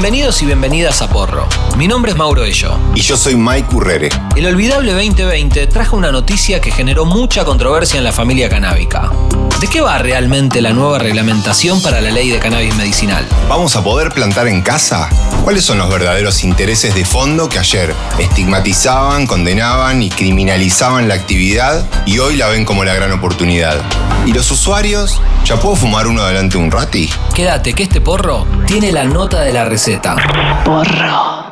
Bienvenidos y bienvenidas a Porro. Mi nombre es Mauro Ello. Y yo soy Mike Urrere. El olvidable 2020 trajo una noticia que generó mucha controversia en la familia canábica. ¿De qué va realmente la nueva reglamentación para la ley de cannabis medicinal? ¿Vamos a poder plantar en casa? ¿Cuáles son los verdaderos intereses de fondo que ayer estigmatizaban, condenaban y criminalizaban la actividad y hoy la ven como la gran oportunidad? ¿Y los usuarios? ¿Ya puedo fumar uno delante de un rati? Quédate que este porro tiene la nota de la receta. Porro.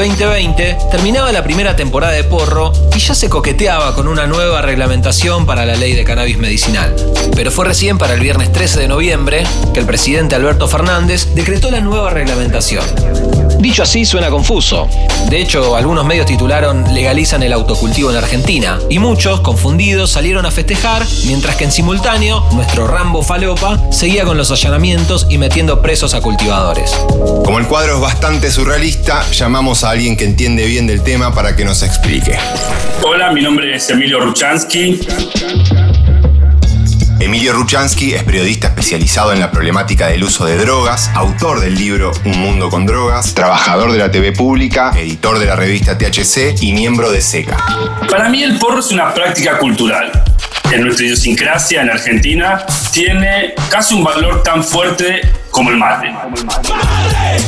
En julio del 2020 terminaba la primera temporada de Porro y ya se coqueteaba con una nueva reglamentación para la ley de cannabis medicinal. Pero fue recién para el viernes 13 de noviembre que el presidente Alberto Fernández decretó la nueva reglamentación. Dicho así suena confuso. De hecho, algunos medios titularon legalizan el autocultivo en Argentina y muchos, confundidos, salieron a festejar, mientras que en simultáneo, nuestro Rambo Falopa seguía con los allanamientos y metiendo presos a cultivadores. Como el cuadro es bastante surrealista, llamamos a alguien que entiende bien del tema para que nos explique. Hola, mi nombre es Emilio Ruchansky. Emilio Ruchansky es periodista especializado en la problemática del uso de drogas, autor del libro Un Mundo con Drogas, trabajador de la TV pública, editor de la revista THC y miembro de SECA. Para mí el porro es una práctica cultural. En nuestra idiosincrasia en Argentina tiene casi un valor tan fuerte como el mate.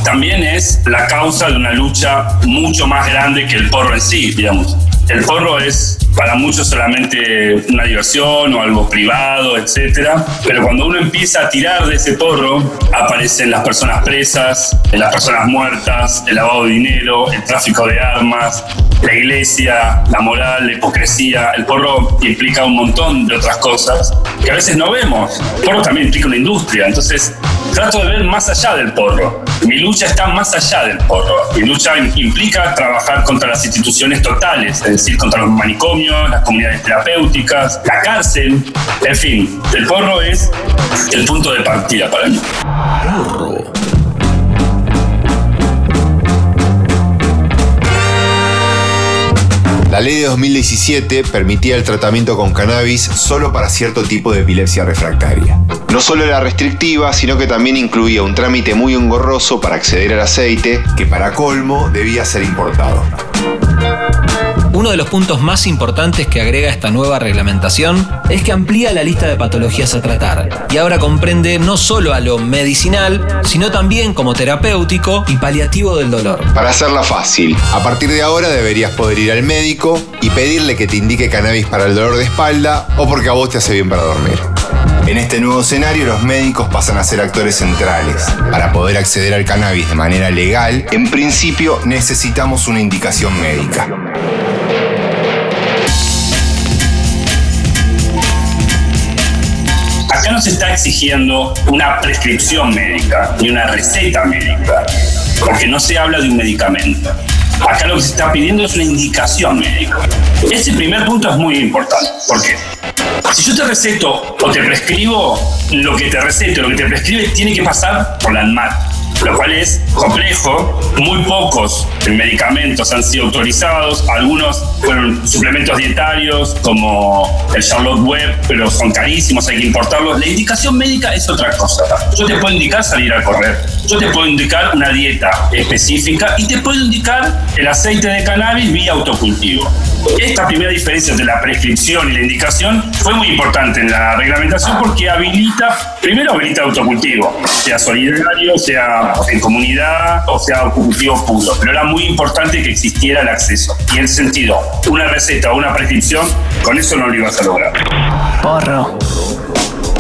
También es la causa de una lucha mucho más grande que el porro en sí, digamos. El porro es para muchos solamente una diversión o algo privado, etcétera. Pero cuando uno empieza a tirar de ese porro, aparecen las personas presas, las personas muertas, el lavado de dinero, el tráfico de armas, la iglesia, la moral, la hipocresía. El porro implica un montón de otras cosas que a veces no vemos. El porro también implica una industria. Entonces, trato de ver más allá del porro. Mi lucha está más allá del porro. Mi lucha implica trabajar contra las instituciones totales, es decir, contra los manicomios, las comunidades terapéuticas, la cárcel. En fin, el porro es el punto de partida para mí. Porro. La ley de 2017 permitía el tratamiento con cannabis solo para cierto tipo de epilepsia refractaria. No solo era restrictiva, sino que también incluía un trámite muy engorroso para acceder al aceite, que para colmo debía ser importado. Uno de los puntos más importantes que agrega esta nueva reglamentación es que amplía la lista de patologías a tratar y ahora comprende no solo a lo medicinal, sino también como terapéutico y paliativo del dolor. Para hacerla fácil, a partir de ahora deberías poder ir al médico y pedirle que te indique cannabis para el dolor de espalda o porque a vos te hace bien para dormir. En este nuevo escenario los médicos pasan a ser actores centrales. Para poder acceder al cannabis de manera legal, en principio necesitamos una indicación médica. No se está exigiendo una prescripción médica ni una receta médica, porque no se habla de un medicamento. Acá lo que se está pidiendo es una indicación médica. Ese primer punto es muy importante. ¿Por qué? Si yo te receto o te prescribo, lo que te receto, lo que te prescribe, tiene que pasar por la ANMAT, lo cual es complejo. Muy pocos medicamentos han sido autorizados, algunos fueron suplementos dietarios como el Charlotte Web, pero son carísimos, hay que importarlos. La indicación médica es otra cosa. Yo te puedo indicar salir a correr, yo te puedo indicar una dieta específica y te puedo indicar el aceite de cannabis vía autocultivo. Esta primera diferencia entre la prescripción y la indicación fue muy importante en la reglamentación porque habilita, primero habilita autocultivo, sea solidario, sea en comunidad o sea autocultivo puro. Pero era muy importante que existiera el acceso. Y ese sentido, una receta o una prescripción, con eso no lo ibas a lograr. Porro.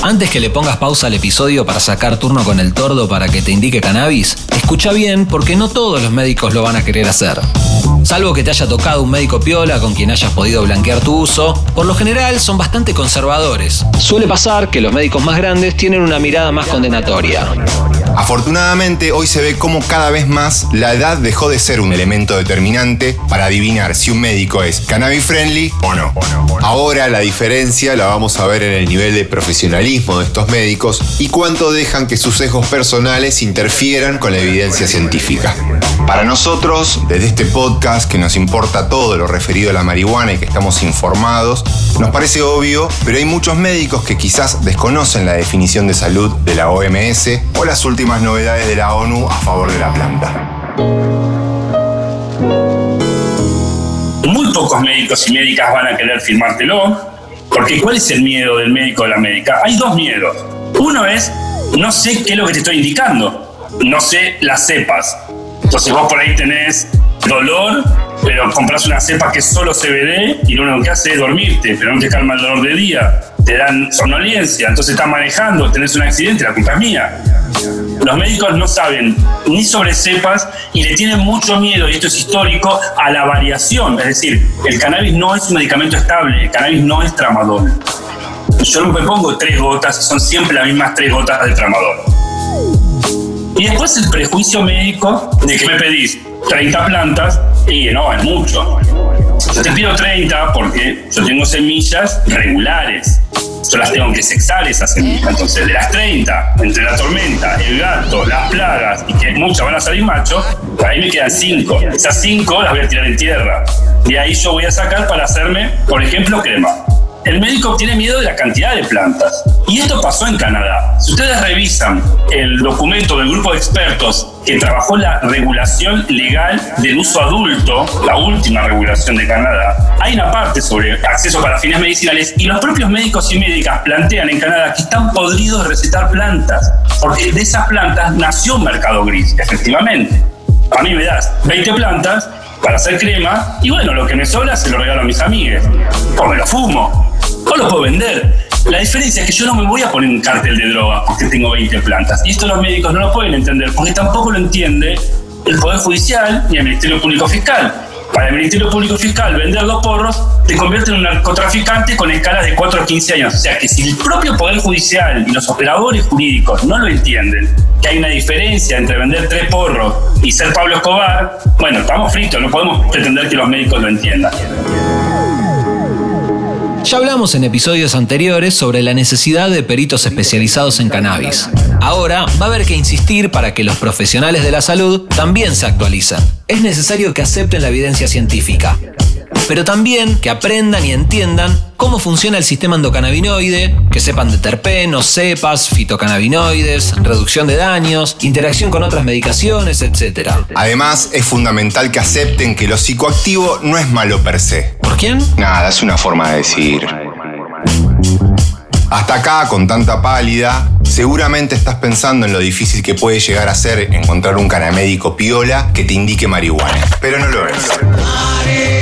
Antes que le pongas pausa al episodio para sacar turno con el tordo para que te indique cannabis, escucha bien porque no todos los médicos lo van a querer hacer. Salvo que te haya tocado un médico piola con quien hayas podido blanquear tu uso, por lo general son bastante conservadores. Suele pasar que los médicos más grandes tienen una mirada más condenatoria. Afortunadamente, hoy se ve cómo cada vez más la edad dejó de ser un elemento determinante para adivinar si un médico es cannabis friendly o no. Ahora la diferencia la vamos a ver en el nivel de profesionalismo de estos médicos y cuánto dejan que sus sesgos personales interfieran con la evidencia científica. Para nosotros, desde este podcast que nos importa todo lo referido a la marihuana y que estamos informados, nos parece obvio, pero hay muchos médicos que quizás desconocen la definición de salud de la OMS o las últimas novedades de la ONU a favor de la planta. Muy pocos médicos y médicas van a querer firmártelo, porque ¿cuál es el miedo del médico o de la médica? Hay dos miedos. Uno es, no sé qué es lo que te estoy indicando, no sé las cepas. Entonces vos por ahí tenés dolor, pero compras una cepa que es solo CBD y lo único que hace es dormirte, pero no te calma el dolor de día. Te dan somnolencia, entonces estás manejando, tenés un accidente, la culpa es mía. Los médicos no saben ni sobre cepas y le tienen mucho miedo, y esto es histórico, a la variación. Es decir, el cannabis no es un medicamento estable, el cannabis no es tramadol. Yo me pongo tres gotas son siempre las mismas tres gotas de tramadol. Y después el prejuicio médico de que me pedís 30 plantas y no, es mucho. Yo te pido 30 porque yo tengo semillas regulares. Yo las tengo que sexar esas semillas. Entonces, de las 30, entre la tormenta, el gato, las plagas y que muchas van a salir machos, ahí me quedan 5. Esas 5 las voy a tirar en tierra. De ahí yo voy a sacar para hacerme, por ejemplo, crema el médico tiene miedo de la cantidad de plantas. Y esto pasó en Canadá. Si ustedes revisan el documento del grupo de expertos que trabajó la regulación legal del uso adulto, la última regulación de Canadá, hay una parte sobre acceso para fines medicinales y los propios médicos y médicas plantean en Canadá que están podridos de recetar plantas, porque de esas plantas nació un mercado gris, efectivamente. A mí me das 20 plantas para hacer crema y bueno, lo que me sobra se lo regalo a mis amigos. O me lo fumo. O lo puedo vender. La diferencia es que yo no me voy a poner un cartel de droga porque tengo 20 plantas. Y esto los médicos no lo pueden entender porque tampoco lo entiende el Poder Judicial ni el Ministerio Público Fiscal. Para el Ministerio Público Fiscal, vender los porros te convierte en un narcotraficante con escalas de 4 a 15 años. O sea que si el propio Poder Judicial y los operadores jurídicos no lo entienden, que hay una diferencia entre vender tres porros y ser Pablo Escobar, bueno, estamos fritos, no podemos pretender que los médicos lo entiendan. Ya hablamos en episodios anteriores sobre la necesidad de peritos especializados en cannabis. Ahora va a haber que insistir para que los profesionales de la salud también se actualicen. Es necesario que acepten la evidencia científica, pero también que aprendan y entiendan cómo funciona el sistema endocannabinoide, que sepan de terpenos, cepas, fitocannabinoides, reducción de daños, interacción con otras medicaciones, etc. Además, es fundamental que acepten que lo psicoactivo no es malo per se. ¿Por quién? Nada, es una forma de decir. Hasta acá, con tanta pálida, seguramente estás pensando en lo difícil que puede llegar a ser encontrar un canamédico piola que te indique marihuana. Pero no lo es.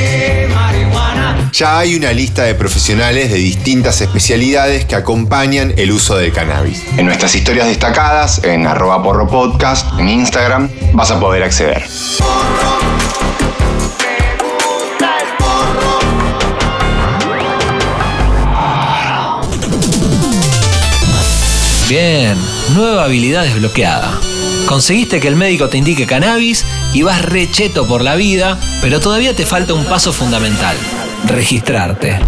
Ya hay una lista de profesionales de distintas especialidades que acompañan el uso del cannabis. En nuestras historias destacadas, en arroba porro podcast, en Instagram, vas a poder acceder. Bien, nueva habilidad desbloqueada. Conseguiste que el médico te indique cannabis y vas recheto por la vida, pero todavía te falta un paso fundamental, registrarte.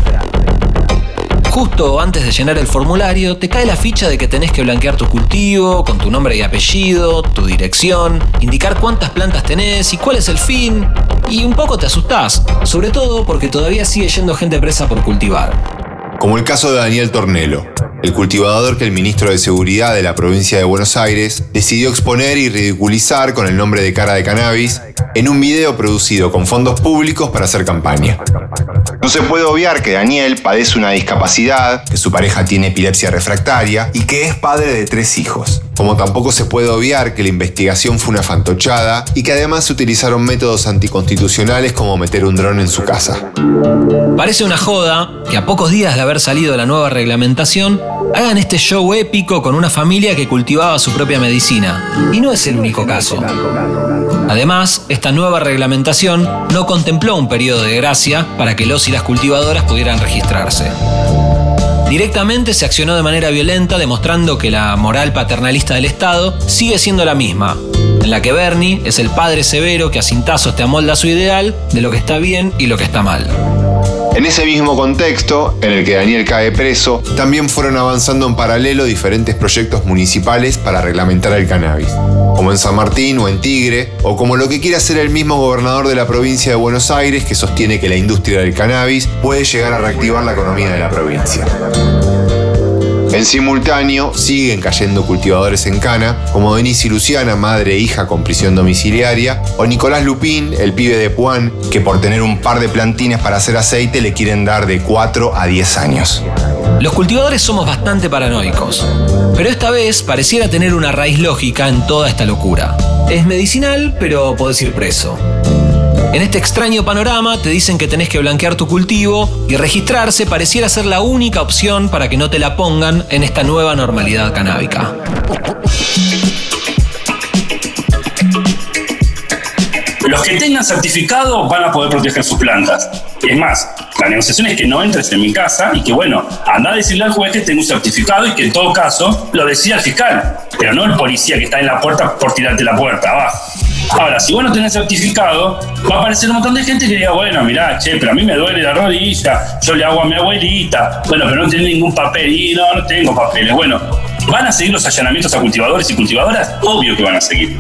Justo antes de llenar el formulario, te cae la ficha de que tenés que blanquear tu cultivo, con tu nombre y apellido, tu dirección, indicar cuántas plantas tenés y cuál es el fin. Y un poco te asustás, sobre todo porque todavía sigue yendo gente presa por cultivar. Como el caso de Daniel Tornelo, el cultivador que el ministro de Seguridad de la provincia de Buenos Aires decidió exponer y ridiculizar con el nombre de cara de cannabis en un video producido con fondos públicos para hacer campaña. No se puede obviar que Daniel padece una discapacidad, que su pareja tiene epilepsia refractaria y que es padre de tres hijos. Como tampoco se puede obviar que la investigación fue una fantochada y que además se utilizaron métodos anticonstitucionales como meter un dron en su casa. Parece una joda que a pocos días de haber salido la nueva reglamentación hagan este show épico con una familia que cultivaba su propia medicina. Y no es el único caso. Además, esta nueva reglamentación no contempló un periodo de gracia para que los y las cultivadoras pudieran registrarse. Directamente se accionó de manera violenta demostrando que la moral paternalista del Estado sigue siendo la misma, en la que Bernie es el padre severo que a cintazos te amolda su ideal de lo que está bien y lo que está mal. En ese mismo contexto, en el que Daniel cae preso, también fueron avanzando en paralelo diferentes proyectos municipales para reglamentar el cannabis, como en San Martín o en Tigre, o como lo que quiere hacer el mismo gobernador de la provincia de Buenos Aires, que sostiene que la industria del cannabis puede llegar a reactivar la economía de la provincia. En simultáneo, siguen cayendo cultivadores en cana, como Denise y Luciana, madre e hija con prisión domiciliaria, o Nicolás Lupín, el pibe de Puan, que por tener un par de plantines para hacer aceite le quieren dar de 4 a 10 años. Los cultivadores somos bastante paranoicos, pero esta vez pareciera tener una raíz lógica en toda esta locura. Es medicinal, pero podés ir preso. En este extraño panorama te dicen que tenés que blanquear tu cultivo y registrarse pareciera ser la única opción para que no te la pongan en esta nueva normalidad canábica. Los que tengan certificado van a poder proteger sus plantas. Es más, la negociación es que no entres en mi casa y que, bueno, anda a decirle al juez que tengo un certificado y que en todo caso lo decida el fiscal, pero no el policía que está en la puerta por tirarte la puerta abajo. Ahora, si vos no tenés certificado, va a aparecer un montón de gente que diga, bueno, mirá, che, pero a mí me duele la rodilla, yo le hago a mi abuelita, bueno, pero no tiene ningún papel, y no, no tengo papeles. Bueno, ¿van a seguir los allanamientos a cultivadores y cultivadoras? Obvio que van a seguir.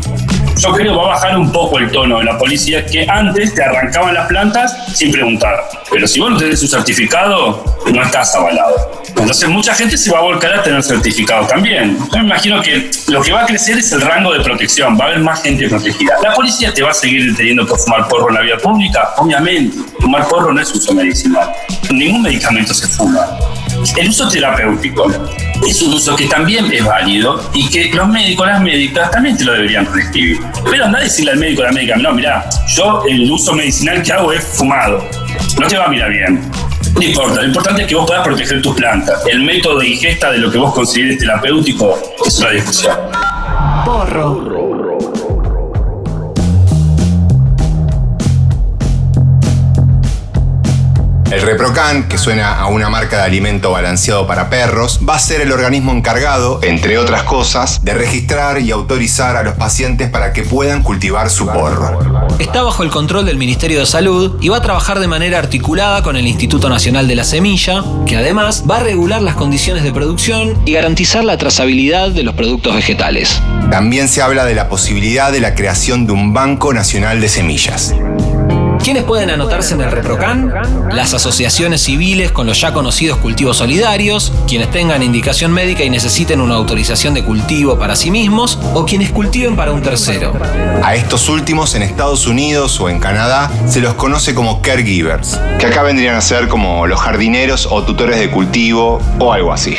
Yo creo que va a bajar un poco el tono de la policía, que antes te arrancaban las plantas sin preguntar. Pero si vos no tenés un certificado, no estás avalado. Entonces mucha gente se va a volcar a tener certificado también. Yo me imagino que lo que va a crecer es el rango de protección, va a haber más gente protegida. ¿La policía te va a seguir deteniendo por fumar porro en la vía pública? Obviamente, fumar porro no es uso medicinal. Ningún medicamento se fuma. El uso terapéutico es un uso que también es válido y que los médicos, las médicas también te lo deberían prescribir. Pero anda a decirle al médico, a la médica, no, mira, yo el uso medicinal que hago es fumado. No te va a mirar bien. No importa, lo importante es que vos puedas proteger tus plantas. El método de ingesta de lo que vos consideres terapéutico es una discusión. Porro. El Reprocan, que suena a una marca de alimento balanceado para perros, va a ser el organismo encargado, entre otras cosas, de registrar y autorizar a los pacientes para que puedan cultivar su porro. Está bajo el control del Ministerio de Salud y va a trabajar de manera articulada con el Instituto Nacional de la Semilla, que además va a regular las condiciones de producción y garantizar la trazabilidad de los productos vegetales. También se habla de la posibilidad de la creación de un Banco Nacional de Semillas. ¿Quiénes pueden anotarse en el ReproCan? Las asociaciones civiles con los ya conocidos cultivos solidarios, quienes tengan indicación médica y necesiten una autorización de cultivo para sí mismos, o quienes cultiven para un tercero. A estos últimos en Estados Unidos o en Canadá se los conoce como caregivers, que acá vendrían a ser como los jardineros o tutores de cultivo o algo así.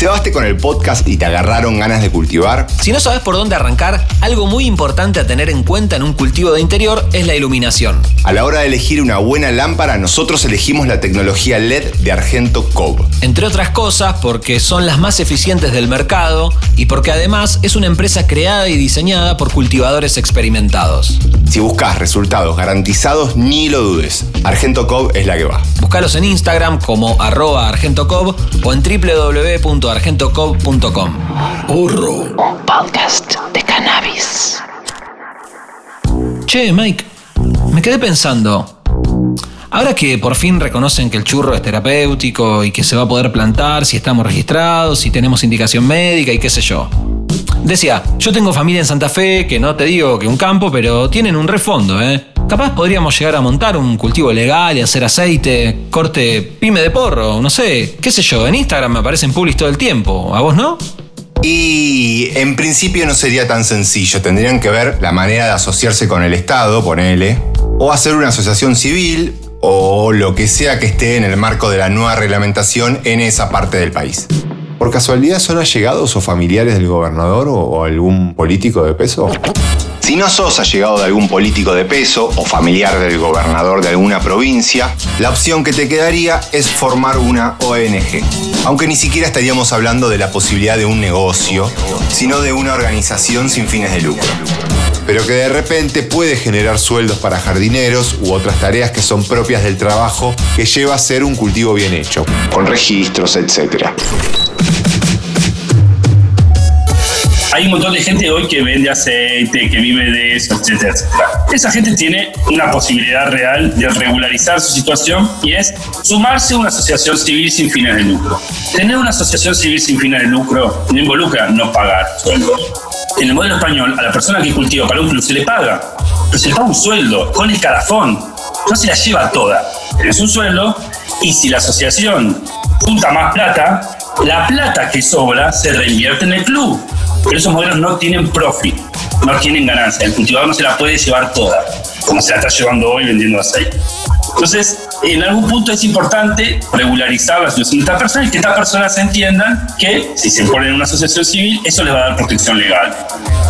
¿Te con el podcast y te agarraron ganas de cultivar? Si no sabes por dónde arrancar, algo muy importante a tener en cuenta en un cultivo de interior es la iluminación. A la hora de elegir una buena lámpara, nosotros elegimos la tecnología LED de Argento Cove. Entre otras cosas porque son las más eficientes del mercado y porque además es una empresa creada y diseñada por cultivadores experimentados. Si buscas resultados garantizados, ni lo dudes. Argento Cove es la que va. Búscalos en Instagram como arroba argentocov o en www.argentocov.com. Un podcast de cannabis. Che, Mike, me quedé pensando. Ahora que por fin reconocen que el churro es terapéutico y que se va a poder plantar si estamos registrados, si tenemos indicación médica y qué sé yo. Decía, yo tengo familia en Santa Fe, que no te digo que un campo, pero tienen un refondo, ¿eh? Capaz podríamos llegar a montar un cultivo legal y hacer aceite, corte pyme de porro, no sé, qué sé yo, en Instagram me aparecen publis todo el tiempo, ¿a vos no? Y en principio no sería tan sencillo. Tendrían que ver la manera de asociarse con el Estado, ponele, o hacer una asociación civil, o lo que sea que esté en el marco de la nueva reglamentación en esa parte del país. ¿Por casualidad son allegados o familiares del gobernador o, o algún político de peso? Si no sos allegado de algún político de peso o familiar del gobernador de alguna provincia, la opción que te quedaría es formar una ONG. Aunque ni siquiera estaríamos hablando de la posibilidad de un negocio, sino de una organización sin fines de lucro. Pero que de repente puede generar sueldos para jardineros u otras tareas que son propias del trabajo que lleva a ser un cultivo bien hecho, con registros, etc. Hay un montón de gente hoy que vende aceite, que vive de eso, etcétera, etcétera. Esa gente tiene una posibilidad real de regularizar su situación y es sumarse a una asociación civil sin fines de lucro. Tener una asociación civil sin fines de lucro no involucra no pagar sueldos. En el modelo español, a la persona que cultiva para un club se le paga, pero se le paga un sueldo con el calafón. No se la lleva toda. Es un sueldo y si la asociación junta más plata, la plata que sobra se reinvierte en el club. Pero esos modelos no tienen profit, no tienen ganancia. El cultivador no se la puede llevar toda, como se la está llevando hoy vendiendo aceite. Entonces, en algún punto es importante regularizar la situación de estas personas y que estas personas entiendan que si se ponen en una asociación civil, eso les va a dar protección legal.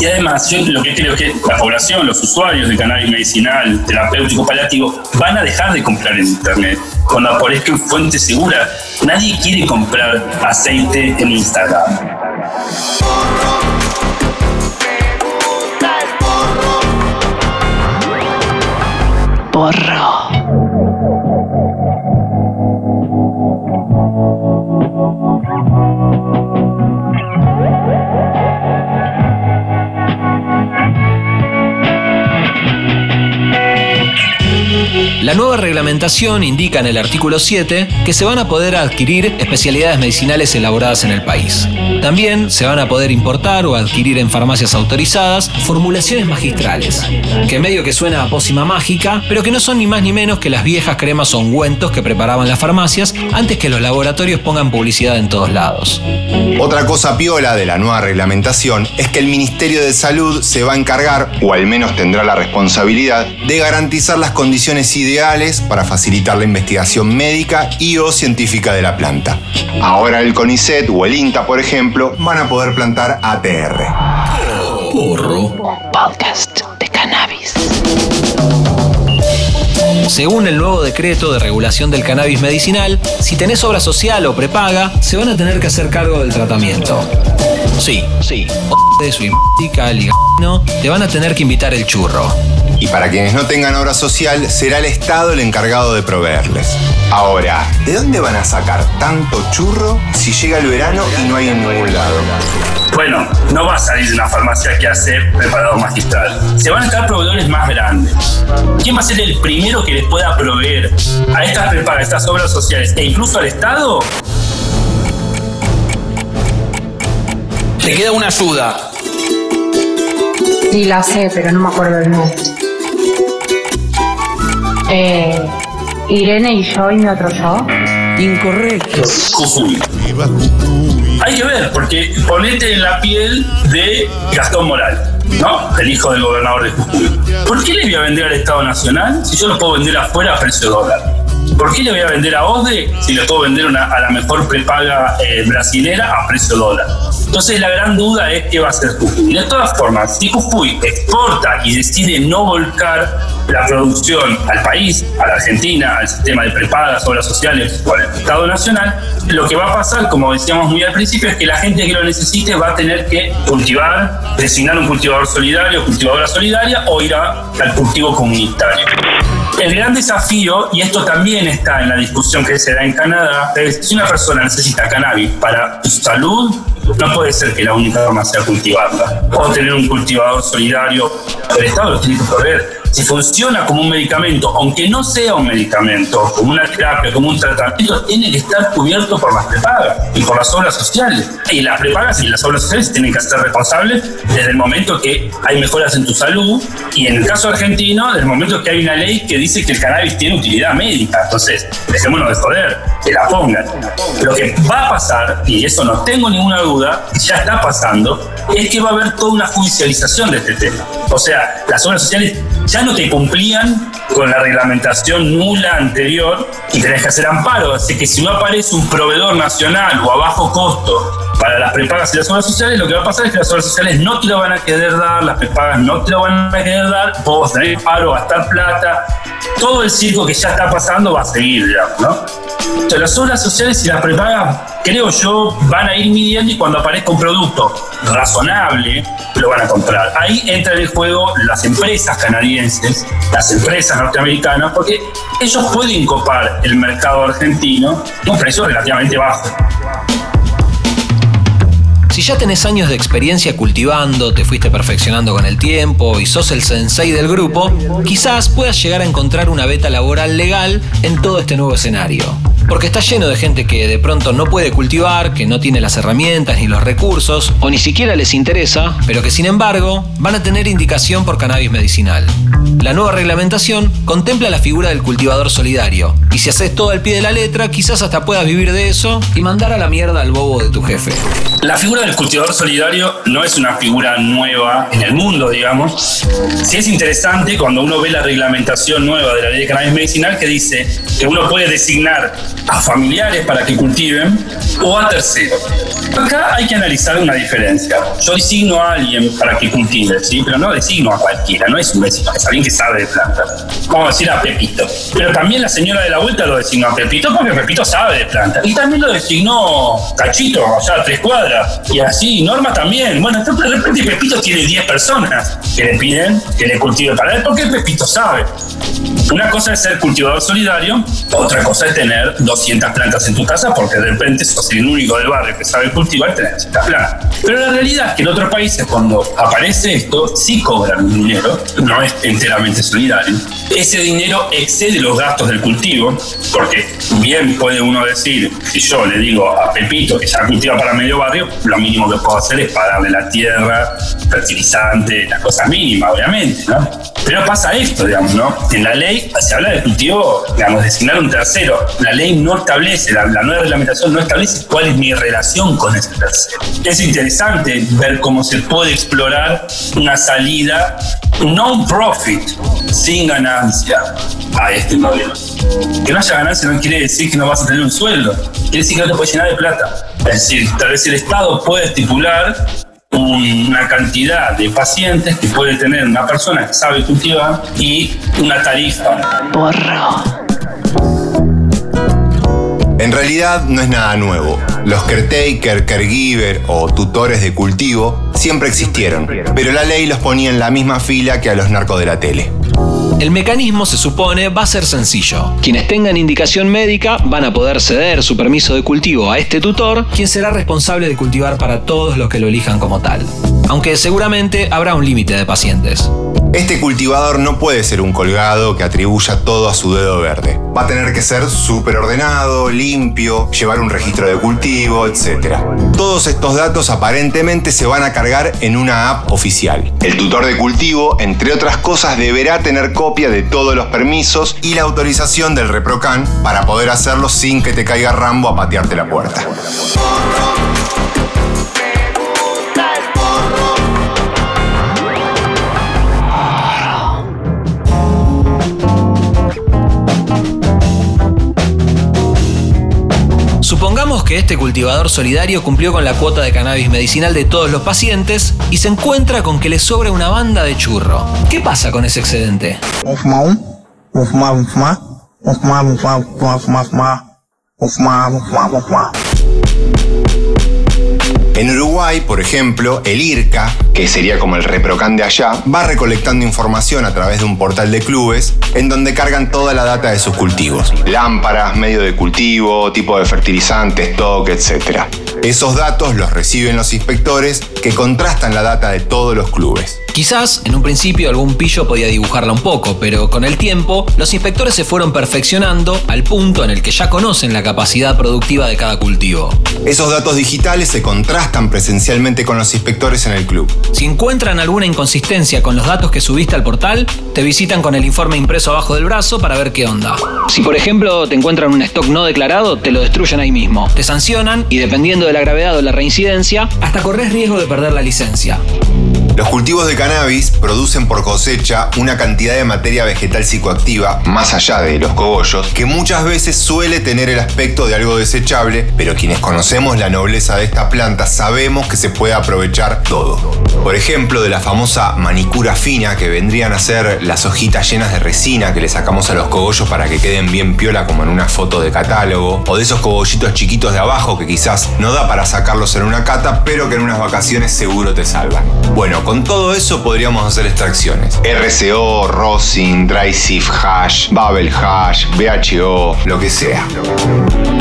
Y además, yo lo que creo es que la población, los usuarios de cannabis medicinal, terapéutico, paliativo, van a dejar de comprar en Internet cuando aparezca en fuente segura. Nadie quiere comprar aceite en Instagram. Porro. La nueva reglamentación indica en el artículo 7 que se van a poder adquirir especialidades medicinales elaboradas en el país. También se van a poder importar o adquirir en farmacias autorizadas formulaciones magistrales, que medio que suena a pócima mágica, pero que no son ni más ni menos que las viejas cremas o ungüentos que preparaban las farmacias antes que los laboratorios pongan publicidad en todos lados. Otra cosa piola de la nueva reglamentación es que el Ministerio de Salud se va a encargar, o al menos tendrá la responsabilidad, de garantizar las condiciones ideales para facilitar la investigación médica y o científica de la planta. Ahora el CONICET o el INTA, por ejemplo, van a poder plantar ATR. Porro. Podcast Según el nuevo decreto de regulación del cannabis medicinal, si tenés obra social o prepaga, se van a tener que hacer cargo del tratamiento. Sí, sí. De su no, te van a tener que invitar el churro. Y para quienes no tengan obra social, será el Estado el encargado de proveerles. Ahora, ¿de dónde van a sacar tanto churro si llega el verano y no hay en ningún lado? Bueno, no va a salir de una farmacia que hace preparado magistral. Se van a estar proveedores más grandes. ¿Quién va a ser el primero que les pueda proveer a estas prepagas, a estas obras sociales e incluso al Estado? Te queda una ayuda. Sí, la sé, pero no me acuerdo el nombre. Eh, Irene y yo y mi otro yo. Incorrecto. Hay que ver, porque ponete en la piel de Gastón Moral, ¿no? El hijo del gobernador de Jujuy. ¿Por qué le voy a vender al Estado Nacional si yo lo puedo vender afuera a precio dólar? ¿Por qué le voy a vender a OSDE si le puedo vender una- a la mejor prepaga eh, brasilera a precio dólar? Entonces la gran duda es qué va a hacer Jujuy. De todas formas, si Jujuy exporta y decide no volcar la producción al país, a la Argentina, al sistema de prepagas, obras sociales o al Estado Nacional, lo que va a pasar, como decíamos muy al principio, es que la gente que lo necesite va a tener que cultivar, designar un cultivador solidario, cultivadora solidaria o ir a- al cultivo comunitario. El gran desafío, y esto también está en la discusión que se da en Canadá, es si una persona necesita cannabis para su salud, no puede ser que la única forma sea cultivarla. O tener un cultivador solidario, el Estado lo tiene que proveer. Si funciona como un medicamento, aunque no sea un medicamento, como una terapia, como un tratamiento, tiene que estar cubierto por las prepagas y por las obras sociales. Y las prepagas y las obras sociales tienen que ser responsables desde el momento que hay mejoras en tu salud y en el caso argentino, desde el momento que hay una ley que dice que el cannabis tiene utilidad médica. Entonces, dejémonos de joder, que la pongan. Lo que va a pasar, y eso no tengo ninguna duda, ya está pasando, es que va a haber toda una judicialización de este tema. O sea, las obras sociales ya no te cumplían con la reglamentación nula anterior y tenés que hacer amparo. Así que si no aparece un proveedor nacional o a bajo costo para las prepagas y las obras sociales, lo que va a pasar es que las obras sociales no te lo van a querer dar, las prepagas no te lo van a querer dar, vos vas a tener paro, gastar plata. Todo el circo que ya está pasando va a seguir, digamos, ¿no? Las obras sociales y las prepagas, creo yo, van a ir midiendo y cuando aparezca un producto razonable, lo van a comprar. Ahí entra en el juego las empresas canadienses, las empresas norteamericanas, porque ellos pueden copar el mercado argentino a un precio relativamente bajo. Si ya tenés años de experiencia cultivando, te fuiste perfeccionando con el tiempo y sos el sensei del grupo, quizás puedas llegar a encontrar una beta laboral legal en todo este nuevo escenario. Porque está lleno de gente que de pronto no puede cultivar, que no tiene las herramientas ni los recursos, o ni siquiera les interesa, pero que sin embargo van a tener indicación por cannabis medicinal. La nueva reglamentación contempla la figura del cultivador solidario, y si haces todo al pie de la letra, quizás hasta puedas vivir de eso y mandar a la mierda al bobo de tu jefe. La figura del cultivador solidario no es una figura nueva en el mundo, digamos. Sí es interesante cuando uno ve la reglamentación nueva de la ley de cannabis medicinal que dice que uno puede designar a familiares para que cultiven o a terceros. Acá hay que analizar una diferencia. Yo designo a alguien para que cultive, ¿sí? pero no designo a cualquiera, no es un vecino, es alguien que sabe de plantas. Vamos a decir a Pepito. Pero también la señora de la vuelta lo designó a Pepito porque Pepito sabe de plantas. Y también lo designó Cachito, o sea, tres cuadras. Y así, Norma también. Bueno, entonces de repente Pepito tiene 10 personas que le piden que le cultive para él porque Pepito sabe. Una cosa es ser cultivador solidario, otra cosa es tener 200 plantas en tu casa porque de repente sos el único del barrio que sabe cultivar y tenés 200 plantas. Pero la realidad es que en otros países cuando aparece esto, sí cobran dinero, no es enteramente solidario. Ese dinero excede los gastos del cultivo, porque bien puede uno decir, si yo le digo a Pepito que ya cultiva para medio barrio, lo mínimo que puedo hacer es pagarle la tierra, fertilizante, las cosas mínimas, obviamente, ¿no? Pero pasa esto, digamos, ¿no? En la ley se habla de cultivo, digamos, designar un tercero. La ley no establece, la, la nueva reglamentación no establece cuál es mi relación con ese tercero. Es interesante ver cómo se puede explorar una salida non-profit, sin ganancia, a este modelo. Que no haya ganancia no quiere decir que no vas a tener un sueldo, quiere decir que no te puedes llenar de plata. Es decir, tal vez el Estado puede estipular una cantidad de pacientes que puede tener una persona que sabe cultivar y una tarifa. Porro. En realidad no es nada nuevo. Los caretaker, caregiver o tutores de cultivo siempre existieron, pero la ley los ponía en la misma fila que a los narcos de la tele. El mecanismo se supone va a ser sencillo. Quienes tengan indicación médica van a poder ceder su permiso de cultivo a este tutor, quien será responsable de cultivar para todos los que lo elijan como tal. Aunque seguramente habrá un límite de pacientes. Este cultivador no puede ser un colgado que atribuya todo a su dedo verde. Va a tener que ser súper ordenado, limpio, llevar un registro de cultivo, etc. Todos estos datos aparentemente se van a cargar en una app oficial. El tutor de cultivo, entre otras cosas, deberá tener copia de todos los permisos y la autorización del ReproCan para poder hacerlo sin que te caiga Rambo a patearte la puerta. Que este cultivador solidario cumplió con la cuota de cannabis medicinal de todos los pacientes y se encuentra con que le sobra una banda de churro. ¿Qué pasa con ese excedente? En Uruguay, por ejemplo, el IRCA, que sería como el ReproCan de allá, va recolectando información a través de un portal de clubes en donde cargan toda la data de sus cultivos. Lámparas, medio de cultivo, tipo de fertilizante, stock, etc. Esos datos los reciben los inspectores que contrastan la data de todos los clubes. Quizás en un principio algún pillo podía dibujarla un poco, pero con el tiempo los inspectores se fueron perfeccionando al punto en el que ya conocen la capacidad productiva de cada cultivo. Esos datos digitales se contrastan presencialmente con los inspectores en el club. Si encuentran alguna inconsistencia con los datos que subiste al portal, te visitan con el informe impreso abajo del brazo para ver qué onda. Si por ejemplo te encuentran un stock no declarado, te lo destruyen ahí mismo. Te sancionan y dependiendo de la gravedad o la reincidencia, hasta corres riesgo de perder la licencia. Los cultivos de cannabis producen por cosecha una cantidad de materia vegetal psicoactiva, más allá de los cogollos, que muchas veces suele tener el aspecto de algo desechable, pero quienes conocemos la nobleza de esta planta sabemos que se puede aprovechar todo. Por ejemplo, de la famosa manicura fina, que vendrían a ser las hojitas llenas de resina que le sacamos a los cogollos para que queden bien piola como en una foto de catálogo, o de esos cogollitos chiquitos de abajo que quizás no da para sacarlos en una cata, pero que en unas vacaciones seguro te salvan. Bueno, con todo eso podríamos hacer extracciones. RCO, rosin, dry sieve hash, bubble hash, BHO, lo que sea.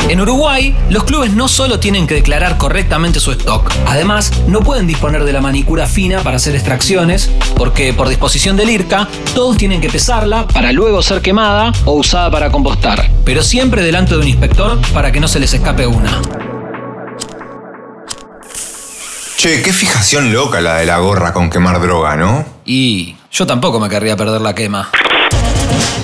En Uruguay, los clubes no solo tienen que declarar correctamente su stock, además no pueden disponer de la manicura fina para hacer extracciones, porque por disposición del IRCA, todos tienen que pesarla para luego ser quemada o usada para compostar, pero siempre delante de un inspector para que no se les escape una. Che, qué fijación loca la de la gorra con quemar droga, ¿no? Y yo tampoco me querría perder la quema.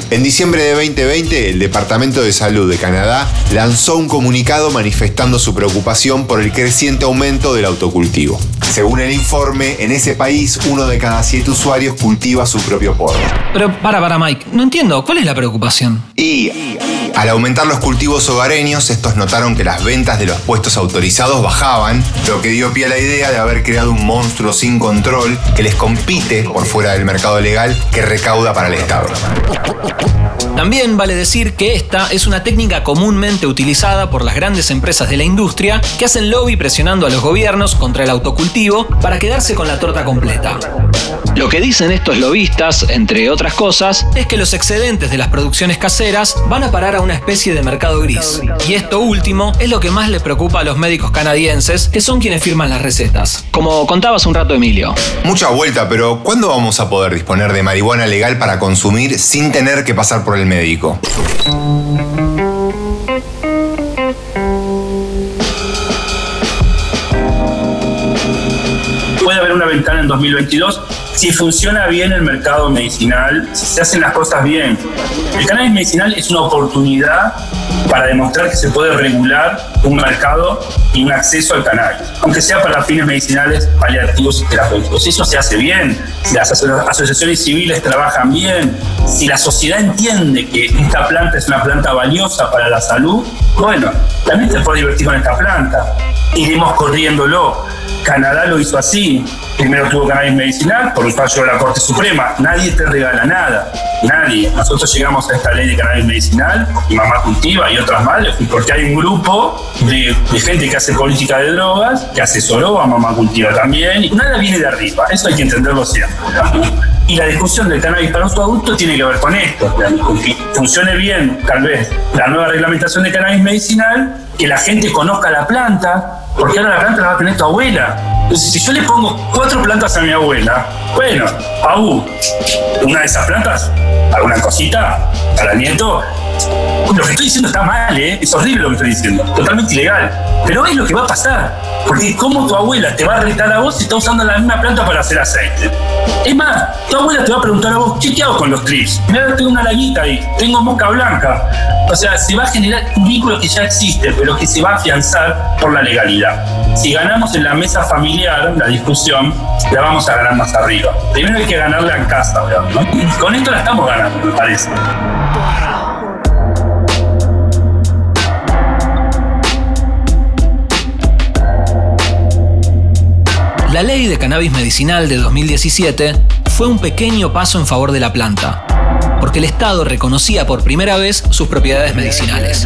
En diciembre de 2020, el Departamento de Salud de Canadá lanzó un comunicado manifestando su preocupación por el creciente aumento del autocultivo. Según el informe, en ese país uno de cada siete usuarios cultiva su propio porro. Pero para, para, Mike, no entiendo, ¿cuál es la preocupación? Y al aumentar los cultivos hogareños, estos notaron que las ventas de los puestos autorizados bajaban, lo que dio pie a la idea de haber creado un monstruo sin control que les compite por fuera del mercado legal que recauda para el Estado. También vale decir que esta es una técnica comúnmente utilizada por las grandes empresas de la industria que hacen lobby presionando a los gobiernos contra el autocultivo para quedarse con la torta completa. Lo que dicen estos lobistas, entre otras cosas, es que los excedentes de las producciones caseras van a parar a una especie de mercado gris. Y esto último es lo que más le preocupa a los médicos canadienses, que son quienes firman las recetas. Como contabas un rato, Emilio. Mucha vuelta, pero ¿cuándo vamos a poder disponer de marihuana legal para consumir sin tener que pasar por el médico? puede haber una ventana en 2022 si funciona bien el mercado medicinal, si se hacen las cosas bien. El cannabis medicinal es una oportunidad para demostrar que se puede regular un mercado y un acceso al cannabis, aunque sea para fines medicinales, paliativos y terapéuticos. Si eso se hace bien, si las aso- asociaciones civiles trabajan bien, si la sociedad entiende que esta planta es una planta valiosa para la salud, bueno, también te puedes divertir con esta planta. Iremos corriéndolo. Canadá lo hizo así. Primero tuvo cannabis medicinal por un fallo de la Corte Suprema. Nadie te regala nada. Nadie. Nosotros llegamos a esta ley de cannabis medicinal, y Mamá Cultiva y otras más, porque hay un grupo de, de gente que hace política de drogas, que asesoró a Mamá Cultiva también. Y nada viene de arriba. Eso hay que entenderlo siempre. Y la discusión del cannabis para uso adulto tiene que ver con esto. Con que funcione bien, tal vez, la nueva reglamentación de cannabis medicinal, que la gente conozca la planta, porque ahora la planta la va a tener tu abuela. Entonces, si yo le pongo cuatro plantas a mi abuela, bueno, Abu, una de esas plantas, alguna cosita para el nieto. Lo que estoy diciendo está mal, ¿eh? es horrible lo que estoy diciendo, totalmente ilegal. Pero es lo que va a pasar, porque como tu abuela te va a retar a vos si está usando la misma planta para hacer aceite. Es más, tu abuela te va a preguntar a vos, ¿qué, qué hago con los trips? Mira, tengo una laguita ahí, tengo mosca blanca. O sea, se va a generar un vínculo que ya existe, pero que se va a afianzar por la legalidad. Si ganamos en la mesa familiar la discusión, la vamos a ganar más arriba. Primero hay que ganarla en casa, ¿verdad? Con esto la estamos ganando, me parece. La ley de cannabis medicinal de 2017 fue un pequeño paso en favor de la planta, porque el Estado reconocía por primera vez sus propiedades medicinales.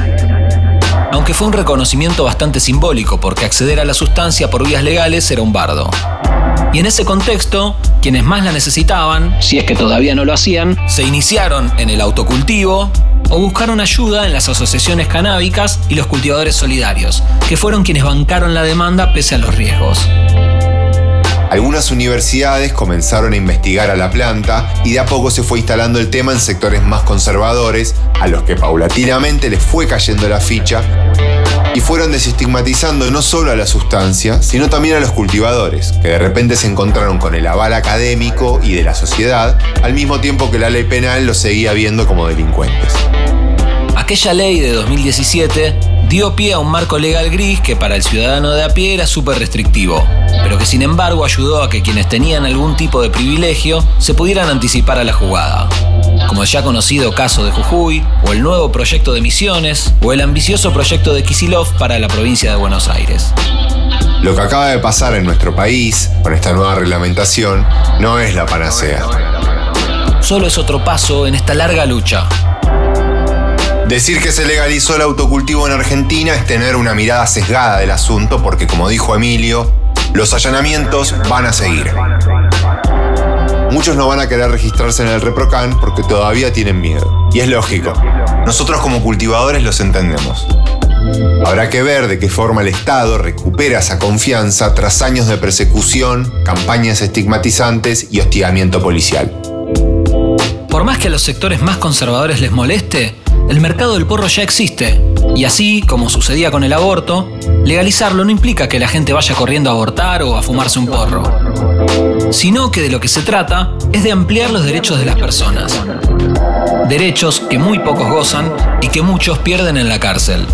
Aunque fue un reconocimiento bastante simbólico, porque acceder a la sustancia por vías legales era un bardo. Y en ese contexto, quienes más la necesitaban, si es que todavía no lo hacían, se iniciaron en el autocultivo o buscaron ayuda en las asociaciones canábicas y los cultivadores solidarios, que fueron quienes bancaron la demanda pese a los riesgos. Algunas universidades comenzaron a investigar a la planta y de a poco se fue instalando el tema en sectores más conservadores, a los que paulatinamente les fue cayendo la ficha y fueron desestigmatizando no solo a la sustancia, sino también a los cultivadores, que de repente se encontraron con el aval académico y de la sociedad, al mismo tiempo que la ley penal los seguía viendo como delincuentes. Aquella ley de 2017 dio pie a un marco legal gris que para el ciudadano de a pie era súper restrictivo, pero que sin embargo ayudó a que quienes tenían algún tipo de privilegio se pudieran anticipar a la jugada. Como el ya conocido caso de Jujuy, o el nuevo proyecto de Misiones, o el ambicioso proyecto de Kisilov para la provincia de Buenos Aires. Lo que acaba de pasar en nuestro país con esta nueva reglamentación no es la panacea. Solo es otro paso en esta larga lucha. Decir que se legalizó el autocultivo en Argentina es tener una mirada sesgada del asunto porque, como dijo Emilio, los allanamientos van a seguir. Muchos no van a querer registrarse en el ReproCan porque todavía tienen miedo. Y es lógico. Nosotros como cultivadores los entendemos. Habrá que ver de qué forma el Estado recupera esa confianza tras años de persecución, campañas estigmatizantes y hostigamiento policial. Por más que a los sectores más conservadores les moleste, el mercado del porro ya existe. Y así, como sucedía con el aborto, legalizarlo no implica que la gente vaya corriendo a abortar o a fumarse un porro. Sino que de lo que se trata es de ampliar los derechos de las personas. Derechos que muy pocos gozan y que muchos pierden en la cárcel.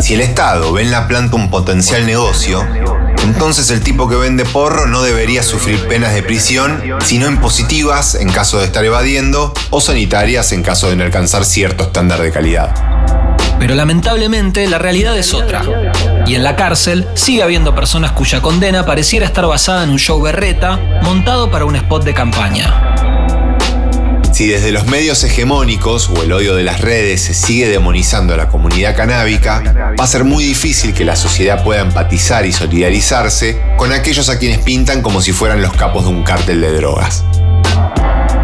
Si el Estado ve en la planta un potencial negocio, entonces el tipo que vende porro no debería sufrir penas de prisión, sino impositivas en caso de estar evadiendo o sanitarias en caso de no alcanzar cierto estándar de calidad. Pero lamentablemente la realidad es otra. Y en la cárcel sigue habiendo personas cuya condena pareciera estar basada en un show berreta montado para un spot de campaña. Si desde los medios hegemónicos o el odio de las redes se sigue demonizando a la comunidad canábica, va a ser muy difícil que la sociedad pueda empatizar y solidarizarse con aquellos a quienes pintan como si fueran los capos de un cártel de drogas.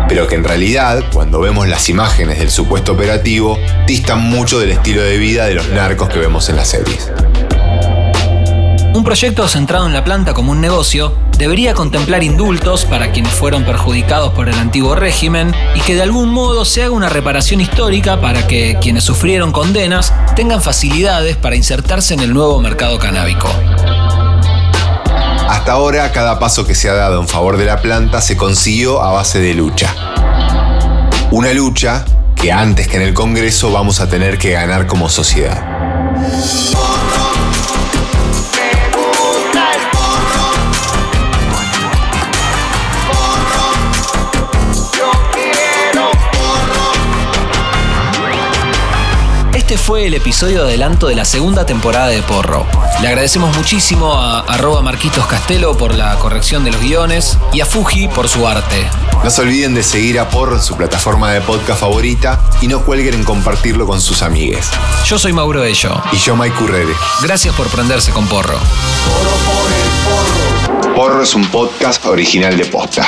Pero que en realidad, cuando vemos las imágenes del supuesto operativo, distan mucho del estilo de vida de los narcos que vemos en las series. Un proyecto centrado en la planta como un negocio debería contemplar indultos para quienes fueron perjudicados por el antiguo régimen y que de algún modo se haga una reparación histórica para que quienes sufrieron condenas tengan facilidades para insertarse en el nuevo mercado canábico. Hasta ahora, cada paso que se ha dado en favor de la planta se consiguió a base de lucha. Una lucha que antes que en el Congreso vamos a tener que ganar como sociedad. Este fue el episodio de adelanto de la segunda temporada de Porro. Le agradecemos muchísimo a arroba Marquitos Castelo por la corrección de los guiones y a Fuji por su arte. No se olviden de seguir a Porro en su plataforma de podcast favorita y no cuelguen en compartirlo con sus amigues. Yo soy Mauro Ello. Y yo Mike Currere. Gracias por prenderse con Porro. Porro es un podcast original de Posta.